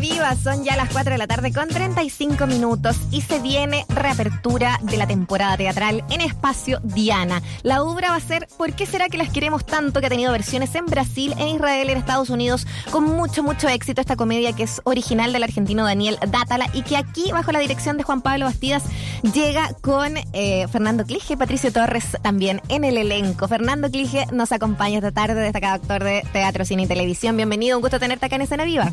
Viva, son ya las 4 de la tarde con 35 minutos y se viene reapertura de la temporada teatral en Espacio Diana. La obra va a ser ¿Por qué será que las queremos tanto? que ha tenido versiones en Brasil, en Israel, en Estados Unidos, con mucho, mucho éxito esta comedia que es original del argentino Daniel Dátala y que aquí, bajo la dirección de Juan Pablo Bastidas, llega con eh, Fernando Clige y Patricio Torres también en el elenco. Fernando Clige nos acompaña esta tarde, destacado actor de teatro, cine y televisión. Bienvenido, un gusto tenerte acá en Escena Viva.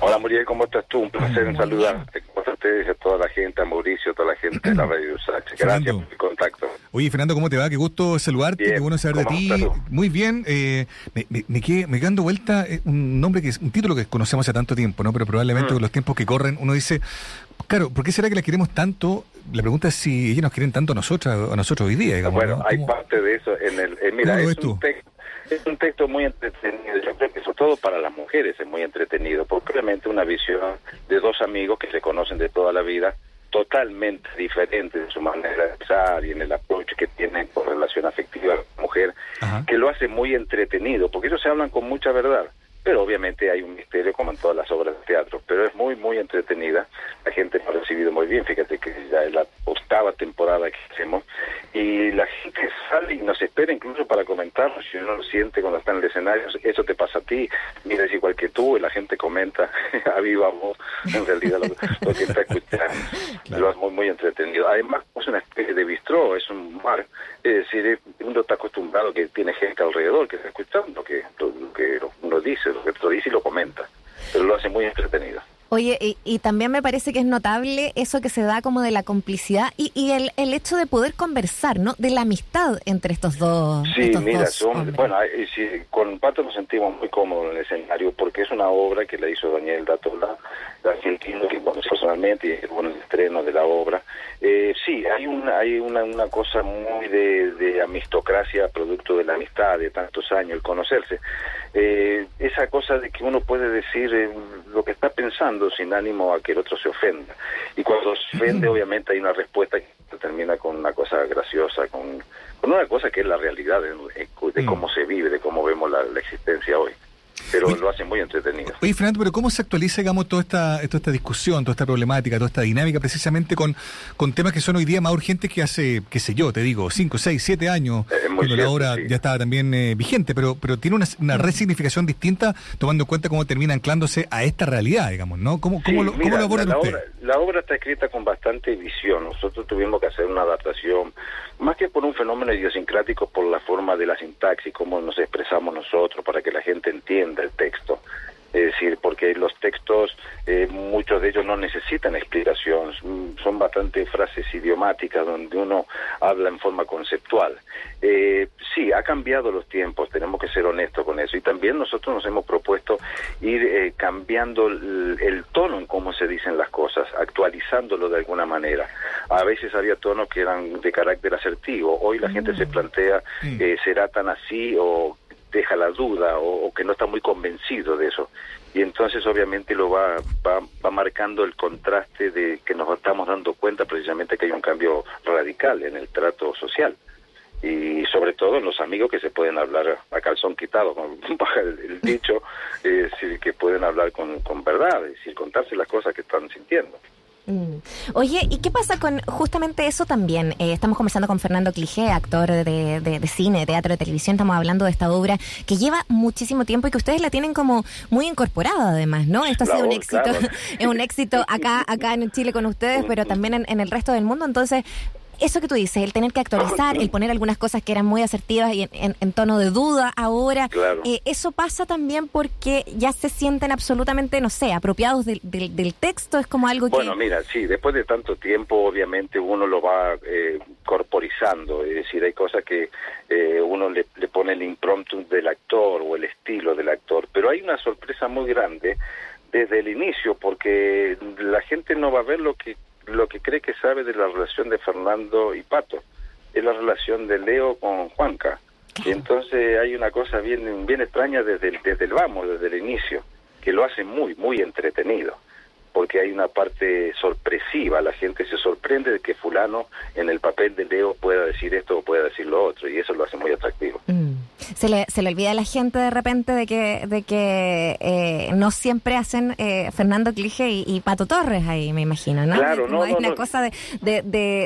Hola Muriel, ¿cómo estás tú? Un placer en saludarte. ¿Cómo estás ustedes? A toda la gente, a Mauricio, a toda la gente de la Radio Usache. Gracias por el contacto. Oye, Fernando, ¿cómo te va? Qué gusto saludarte, Bien, qué bueno saber de ¿cómo ti. Muy bien, eh, me, me, me quedé, me vuelta eh, un nombre que es un título que conocemos hace tanto tiempo, ¿no? Pero probablemente Mm. con los tiempos que corren uno dice, claro, ¿por qué será que las queremos tanto? La pregunta es si ellos nos quieren tanto a nosotros, a nosotros hoy día, digamos. Bueno, ¿no? hay ¿Cómo- parte de eso en el... eh, mira, ¿Cómo lo es un, texto, es un texto muy entretenido. Yo creo que sobre todo para las mujeres es muy entretenido, porque obviamente una visión de dos amigos que se conocen de toda la vida, totalmente diferente en su manera de pensar y en el approach que tienen con relación afectiva a la mujer, Ajá. que lo hace muy entretenido, porque ellos se hablan con mucha verdad. Pero obviamente hay un misterio como en todas las obras de teatro, pero es muy, muy entretenida. La gente lo ha recibido muy bien, fíjate que ya es la octava temporada que hacemos y la gente sale y nos incluso para comentarnos si uno lo siente cuando está en el escenario, eso te pasa a ti, mira es igual que tú y la gente comenta a viva voz en realidad lo, lo que está escuchando. Lo es muy, muy entretenido. Además es una especie de bistró, es un bar, es decir, uno está acostumbrado que tiene gente alrededor que está escuchando que uno dice, lo que otro dice y lo comenta, pero lo hace muy entretenido. Oye, y, y también me parece que es notable eso que se da como de la complicidad y, y el, el hecho de poder conversar, ¿no? De la amistad entre estos dos. Sí, estos mira, dos son, bueno, sí, con Pato nos sentimos muy cómodos en el escenario porque es una obra que la hizo Daniel Datola, argentino, que conoce personalmente y bueno el estreno de la obra. Eh, sí, hay una, hay una, una cosa muy de, de amistocracia, producto de la amistad de tantos años, el conocerse. Eh, esa cosa de que uno puede decir eh, lo que está pensando sin ánimo a que el otro se ofenda. Y cuando se ofende, obviamente hay una respuesta que termina con una cosa graciosa, con, con una cosa que es la realidad de, de cómo se vive, de cómo vemos la, la existencia hoy. Pero Oye. lo hace muy entretenido. Oye, Fernando, pero ¿cómo se actualiza, digamos, toda esta, toda esta discusión, toda esta problemática, toda esta dinámica, precisamente con, con temas que son hoy día más urgentes que hace, qué sé yo, te digo, 5, 6, 7 años, cuando la obra sí. ya estaba también eh, vigente, pero, pero tiene una, una resignificación distinta, tomando en cuenta cómo termina anclándose a esta realidad, digamos, ¿no? ¿Cómo, cómo, Sí, lo, mira, cómo lo abordan la, ustedes? obra, la obra está escrita con bastante visión. Nosotros tuvimos que hacer una adaptación, más que por un fenómeno idiosincrático, por la forma de la sintaxis, cómo nos expresamos nosotros, para que la gente entienda el texto. Es decir, porque los textos, eh, muchos de ellos no necesitan explicación, son- son bastante frases idiomáticas donde uno habla en forma conceptual. Eh, sí, ha cambiado los tiempos, tenemos que ser honestos con eso. Y también nosotros nos hemos propuesto ir eh, cambiando el, el tono en cómo se dicen las cosas, actualizándolo de alguna manera. A veces había tonos que eran de carácter asertivo, hoy la gente se plantea, Mm. eh, ¿será tan así o deja la duda o, que no está muy convencido de eso? Y entonces obviamente lo va, va, va marcando el contraste de que nos estamos dando cuenta precisamente que hay un cambio radical en el trato social y sobre todo en los amigos que se pueden hablar a calzón quitado, con el, el dicho, que pueden hablar con, con verdad, es decir, contarse las cosas que están sintiendo. Mm. Oye, ¿y qué pasa con justamente eso también? Eh, estamos conversando con Fernando Clige, actor de, de- de cine, teatro, de televisión. Estamos hablando de esta obra que lleva muchísimo tiempo y que ustedes la tienen como muy incorporada, además, ¿no? Esto ha sido un éxito, es un éxito acá, acá en Chile con ustedes, pero también en, en el resto del mundo. Entonces, eso que tú dices, el tener que actualizar, el poner algunas cosas que eran muy asertivas y en, en- en tono de duda ahora, Claro. eh, eso pasa también porque ya se sienten absolutamente, no sé, apropiados del, del, del texto. Es como algo que. Bueno, mira, sí, después de tanto tiempo, obviamente uno lo va eh, corporizando, es decir, hay cosas que eh, uno le, le pone el impromptu del actor o el estilo del actor, pero hay una sorpresa muy grande desde el inicio, porque la gente no va a ver lo que lo que cree que sabe de la relación de Fernando y Pato, es la relación de Leo con Juanca. Y entonces hay una cosa bien bien extraña desde el, desde el vamos, desde el inicio, que lo hace muy, muy entretenido porque hay una parte sorpresiva, la gente se sorprende de que fulano en el papel de Leo pueda decir esto o pueda decir lo otro, y eso lo hace muy atractivo. Mm. Se le, se le olvida a la gente de repente de que, de que eh, no siempre hacen eh, Fernando Clige y, Pato Torres ahí, me imagino, ¿no? Claro, no, Es una cosa de, de,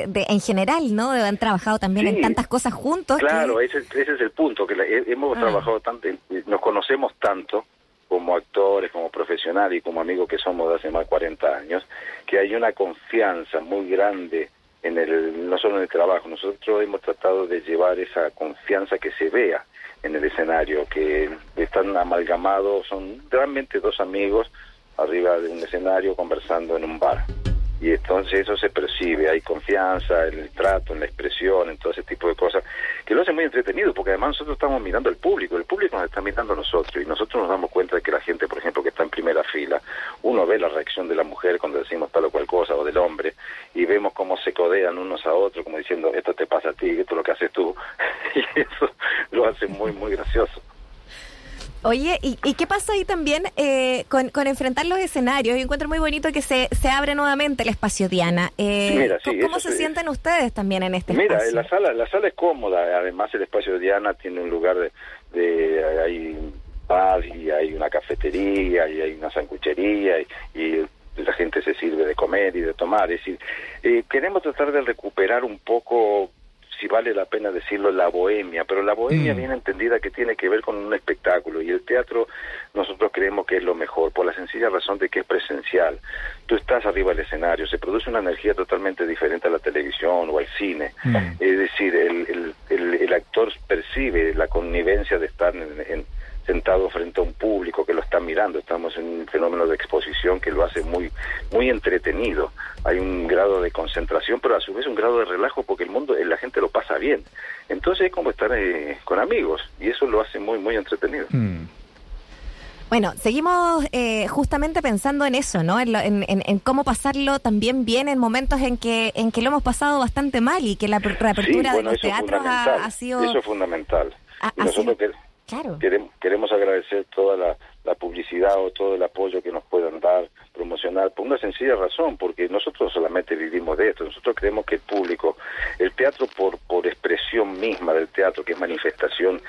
de, en general, ¿no? Han trabajado también en tantas cosas juntos. Claro, ese, ese, es el punto, que hemos ah. trabajado tanto, nos conocemos tanto como actores, como profesionales y como amigos que somos de hace más de 40 años, que hay una confianza muy grande en el, no solo en el trabajo, nosotros hemos tratado de llevar esa confianza que se vea en el escenario, que están amalgamados, son realmente dos amigos arriba de un escenario conversando en un bar. Y entonces eso se percibe, hay confianza en el trato, en la expresión, en todo ese tipo de cosas, que lo hace muy entretenido, porque además nosotros estamos mirando al público, el público nos está mirando a nosotros, y nosotros nos damos cuenta de que la gente, por ejemplo, que está en primera fila, uno ve la reacción de la mujer cuando decimos tal o cual cosa, o del hombre, y vemos cómo se codean unos a otros, como diciendo, esto te pasa a ti, esto es lo que haces tú, y eso lo hace muy, muy gracioso. Oye, ¿y, qué pasa ahí también eh, con, enfrentar los escenarios? Yo encuentro muy bonito que se, se abre nuevamente el espacio Diana. Eh, ¿Cómo se sienten ustedes también en este mira, espacio? Mira, la sala, la sala es cómoda. Además, el espacio Diana tiene un lugar de, de hay bar y hay una cafetería y hay una sanguchería y, la gente se sirve de comer y de tomar. Es decir, eh, queremos tratar de recuperar un poco si vale la pena decirlo, la bohemia, pero la bohemia mm. bien entendida que tiene que ver con un espectáculo y el teatro nosotros creemos que es lo mejor, por la sencilla razón de que es presencial. Tú estás arriba del escenario, se produce una energía totalmente diferente a la televisión o al cine. Mm. Es decir, el, el, el, actor percibe la connivencia de estar en sentado frente a un público que lo está mirando. Estamos en un fenómeno de exposición que lo hace muy, muy entretenido. Hay un grado de concentración, pero a su vez un grado de relajo porque el mundo, la gente lo pasa bien. Entonces es como estar eh, con amigos y eso lo hace muy, muy entretenido. Hmm. Bueno, seguimos eh, justamente pensando en eso, ¿no? En, cómo pasarlo también bien en momentos en que en que lo hemos pasado bastante mal y que la reapertura de los teatros ha, sido... Eso es fundamental. nosotros Queremos, queremos agradecer toda la, publicidad o todo el apoyo que nos puedan dar, promocionar, por una sencilla razón, porque nosotros solamente vivimos de esto. Nosotros creemos que el público, el teatro por, por expresión misma del teatro, que es manifestación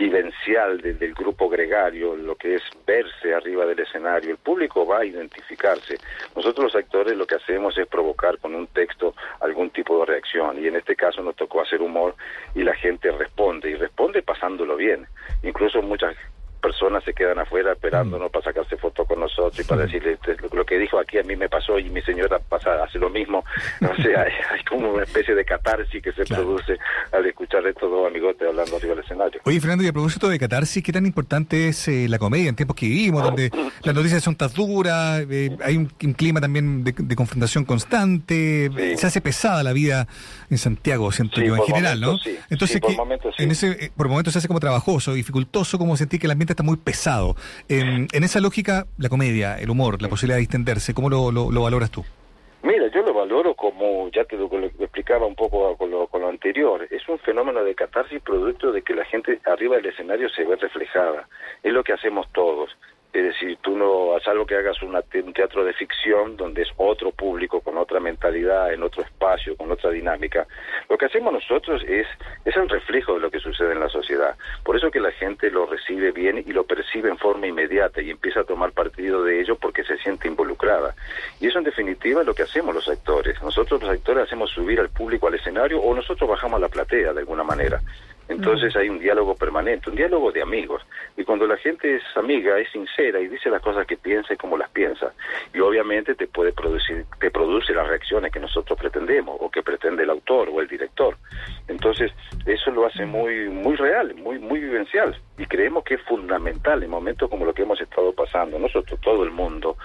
vivencial del grupo gregario, lo que es verse arriba del escenario, el público va a identificarse. Nosotros los actores lo que hacemos es provocar con un texto algún tipo de reacción y en este caso nos tocó hacer humor y la gente responde y responde pasándolo bien. Incluso muchas personas se quedan afuera esperándonos mm. para sacarse fotos con nosotros y para mm. decirle lo que dijo aquí a mí me pasó y mi señora pasa, hace lo mismo. O sea, hay, como una especie de catarsis que se produce al escuchar estos dos amigotes hablando arriba del escenario. Oye, Fernando, y a propósito de catarsis, ¿qué tan importante es eh, la comedia en tiempos que vivimos, donde las noticias son tan duras, eh, hay un, clima también de, confrontación constante, se hace pesada la vida en Santiago, siento yo, en general, ¿no? Entonces, momentos, en ese, eh, por momentos se hace como trabajoso, dificultoso, como sentir que el ambiente está muy pesado. En, esa lógica, la comedia, el humor, la posibilidad de distenderse, ¿cómo lo, lo, valoras tú? Mira, yo lo valoro como, ya te lo, explicaba un poco con lo, con lo anterior, es un fenómeno de catarsis producto de que la gente arriba del escenario se ve reflejada. Es lo que hacemos todos. Es decir, tú no, a salvo que hagas un teatro de ficción donde es otro público, con otra mentalidad, en otro espacio, con otra dinámica, lo que hacemos nosotros es, es el reflejo de lo que sucede en la sociedad. Por eso que la gente lo recibe bien y lo percibe en forma inmediata y empieza a tomar partido de ello porque se siente involucrada. Y eso en definitiva es lo que hacemos los actores. Nosotros los actores hacemos subir al público al escenario o nosotros bajamos a la platea de alguna manera. Entonces hay un diálogo permanente, un diálogo de amigos. Y cuando la gente es amiga, es sincera y dice las cosas que piensa y como las piensa. Y obviamente te puede producir, te produce las reacciones que nosotros pretendemos o que pretende el autor o el director. Entonces eso lo hace muy, muy real, muy, muy vivencial. Y creemos que es fundamental en momentos como lo que hemos estado pasando, nosotros, todo el mundo,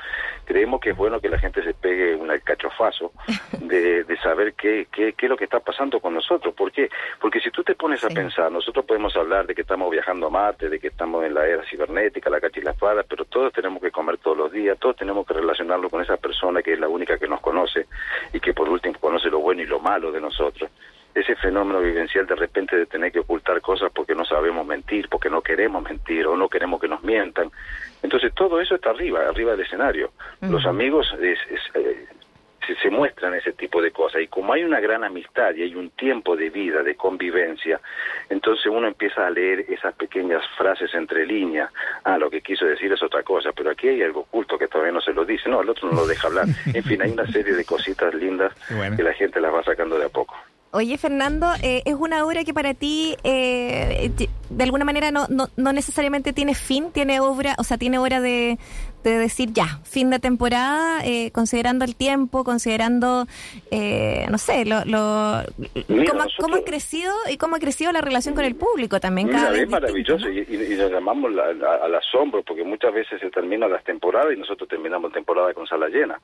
creemos que es bueno que la gente se pegue un alcachofazo de, de saber qué, qué, qué es lo que está pasando con nosotros. ¿Por qué? Porque si tú te pones a pensar, nosotros podemos hablar de que estamos viajando a Marte, de que estamos en la era cibernética, la cacha y la espada, pero todos tenemos que comer todos los días, todos tenemos que relacionarlo con esa persona que es la única que nos conoce y que por último conoce lo bueno y lo malo de nosotros. Ese fenómeno vivencial de repente de tener que ocultar cosas porque no sabemos mentir, porque no queremos mentir o no queremos que nos mientan. Entonces todo eso está arriba, arriba del escenario. Los amigos es, eh, se, muestran ese tipo de cosas. Y como hay una gran amistad y hay un tiempo de vida, de convivencia, entonces uno empieza a leer esas pequeñas frases entre líneas. Ah, lo que quiso decir es otra cosa, pero aquí hay algo oculto que todavía no se lo dice. No, el otro no lo deja hablar. En fin, hay una serie de cositas lindas que la gente las va sacando de a poco. Oye, Fernando, eh, es una obra que para ti, eh, de alguna manera, no, no, no, necesariamente tiene fin, tiene obra, o sea, tiene hora de, de decir ya, fin de temporada, eh, considerando el tiempo, considerando, eh, no sé, lo, lo cómo, ha crecido y cómo ha crecido la relación con el público también. Cada vez es maravilloso y, y, nos llamamos al asombro porque muchas veces se terminan las temporadas y nosotros terminamos temporada con sala llena.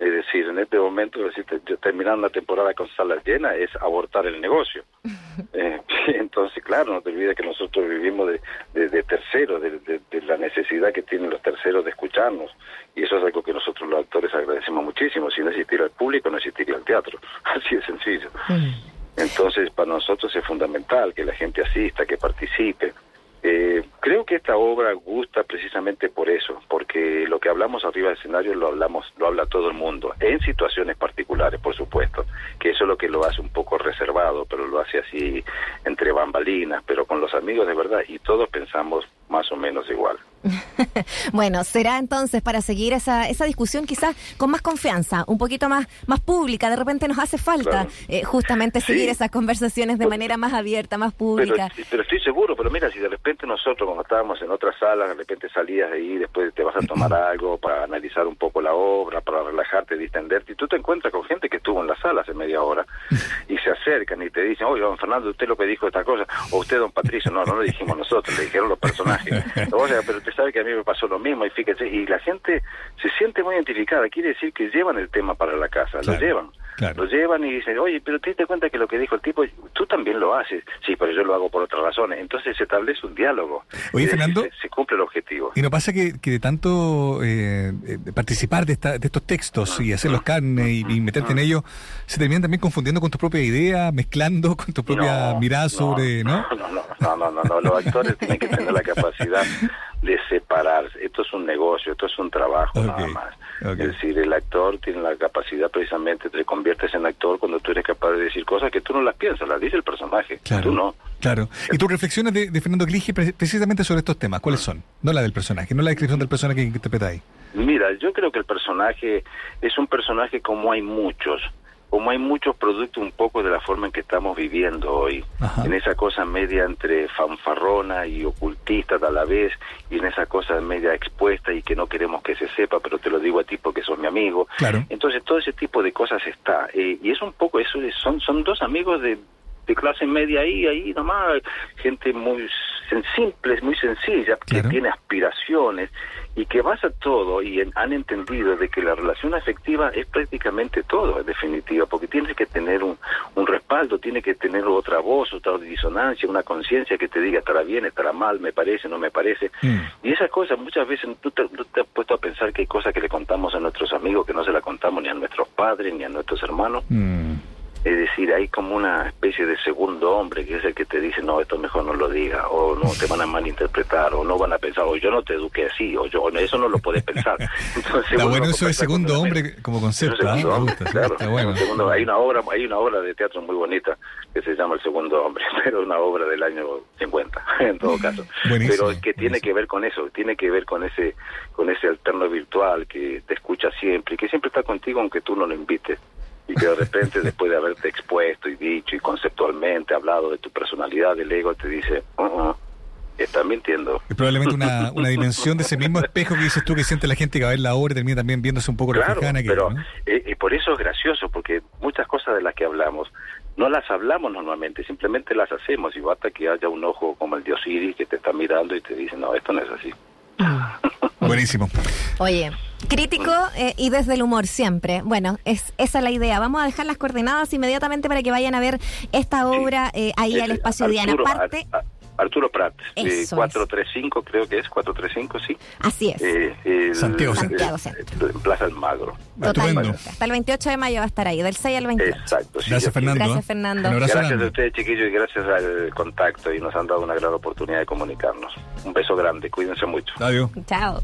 Es decir, en este momento, decir, terminar una temporada con salas llenas es abortar el negocio. eh, entonces, claro, no te olvides que nosotros vivimos de, de, terceros, de, la necesidad que tienen los terceros de escucharnos. Y eso es algo que nosotros los actores agradecemos muchísimo. Si no existiera el público, no existiría el teatro. Así de sencillo. Mm. Entonces, para nosotros es fundamental que la gente asista, que participe. Eh, creo que esta obra gusta precisamente por eso, porque lo que hablamos arriba del escenario lo hablamos, lo habla todo el mundo, en situaciones particulares, por supuesto, que eso es lo que lo hace un poco reservado, pero lo hace así entre bambalinas, pero con los amigos de verdad, y todos pensamos más o menos igual. bueno, será entonces para seguir esa, esa discusión quizás con más confianza, un poquito más, más pública. De repente nos hace falta eh, justamente seguir esas conversaciones de manera más abierta, más pública. Pero, estoy seguro, pero mira, si de repente nosotros cuando estábamos en otra sala, de repente salías de ahí, después te vas a tomar algo para analizar un poco la obra, para relajarte, distenderte, y tú te encuentras con gente que estuvo en la sala hace media hora y se acercan y te dicen, oye, don Fernando, usted lo que dijo esta cosa, o usted, don Patricio, no, no lo dijimos nosotros, le dijeron los personajes. O sea, pero sabe que a mí me pasó lo mismo y fíjese, y la gente se siente muy identificada, quiere decir que llevan el tema para la casa, lo llevan. Lo llevan y dicen, oye, pero te das cuenta que lo que dijo el tipo, tú también lo haces. Sí, pero yo lo hago por otras razones. Entonces se establece un diálogo. Oye, Fernando. Se, cumple el objetivo. Y no pasa que, que de tanto eh, eh participar de, esta, de estos textos y hacerlos carne y, y meterte en ellos, se terminan también confundiendo con tu propia idea, mezclando con tu propia mirada sobre. ¿no? No, no, no, no, no, no, Los actores tienen que tener la capacidad de separarse. Esto es un negocio, esto es un trabajo nada más. Es decir, el actor tiene la capacidad precisamente, te conviertes en actor cuando tú eres capaz de decir cosas que tú no las piensas, las dice el personaje, claro, tú no. Claro. ¿Y tus reflexiones de, Fernando Clige precisamente sobre estos temas, cuáles son? No la del personaje, no la descripción del personaje que interpretáis. Mira, yo creo que el personaje es un personaje como hay muchos como hay muchos productos un poco de la forma en que estamos viviendo hoy, en esa cosa media entre fanfarrona y ocultista a la vez, y en esa cosa media expuesta y que no queremos que se sepa, pero te lo digo a ti porque sos mi amigo. Entonces todo ese tipo de cosas está, eh, y es un poco eso, son, son dos amigos de, de clase media ahí, ahí nomás, gente muy simple, muy sencilla, que tiene aspiraciones y que basa todo y han entendido de que la relación afectiva es prácticamente todo, en definitiva, porque tienes que tener un, un respaldo, tiene que tener otra voz, otra disonancia, una conciencia que te diga estará bien, estará mal, me parece, no me parece. Mm. Y esas cosas muchas veces tú te, has puesto a pensar que hay cosas que le contamos a nuestros amigos que no se las contamos ni a nuestros padres ni a nuestros hermanos. Mm. Es decir, hay como una especie de segundo hombre que es el que te dice, no, esto mejor no lo diga, o no, te van a malinterpretar, o no van a pensar, o yo no te eduqué así, o yo, eso no lo puedes pensar. Entonces, está bueno eso de segundo hombre como concepto, ¿eh? claro, hay una obra, hay una obra de teatro muy bonita que se llama El Segundo Hombre, pero es una obra del año 50, en todo caso. pero que tiene que ver con eso, tiene que ver con ese, con ese alterno virtual que te escucha siempre, que siempre está contigo aunque tú no lo invites y que de repente después de haberte expuesto y dicho y conceptualmente hablado de tu personalidad, del ego, te dice, uh -uh, estás mintiendo. Es probablemente una, una dimensión de ese mismo espejo que dices tú que siente la gente que va a ver la obra y termina también viéndose un poco claro, reflejada pero eh, y por eso es gracioso, porque muchas cosas de las que hablamos no las hablamos normalmente, simplemente las hacemos y basta que haya un ojo como el de Osiris que te está mirando y te dice, no, esto no es así. Buenísimo. Oye, crítico eh, y desde el humor siempre. Bueno, es esa es la idea. Vamos a dejar las coordenadas inmediatamente para que vayan a ver esta obra eh, ahí al espacio Diana. Aparte, Arturo Prat, eh, 435 creo que es, 435, sí. Así es. Eh, Santiago, Santiago En Plaza Almagro. Totalmente. Hasta el 28 de mayo va a estar ahí, del 6 al 28. Exacto. Sí, gracias, Fernando. Gracias, Fernando. Gracias a ustedes, chiquillos, y gracias al contacto y nos han dado una gran oportunidad de comunicarnos. Un beso grande, cuídense mucho. Adiós. Chao.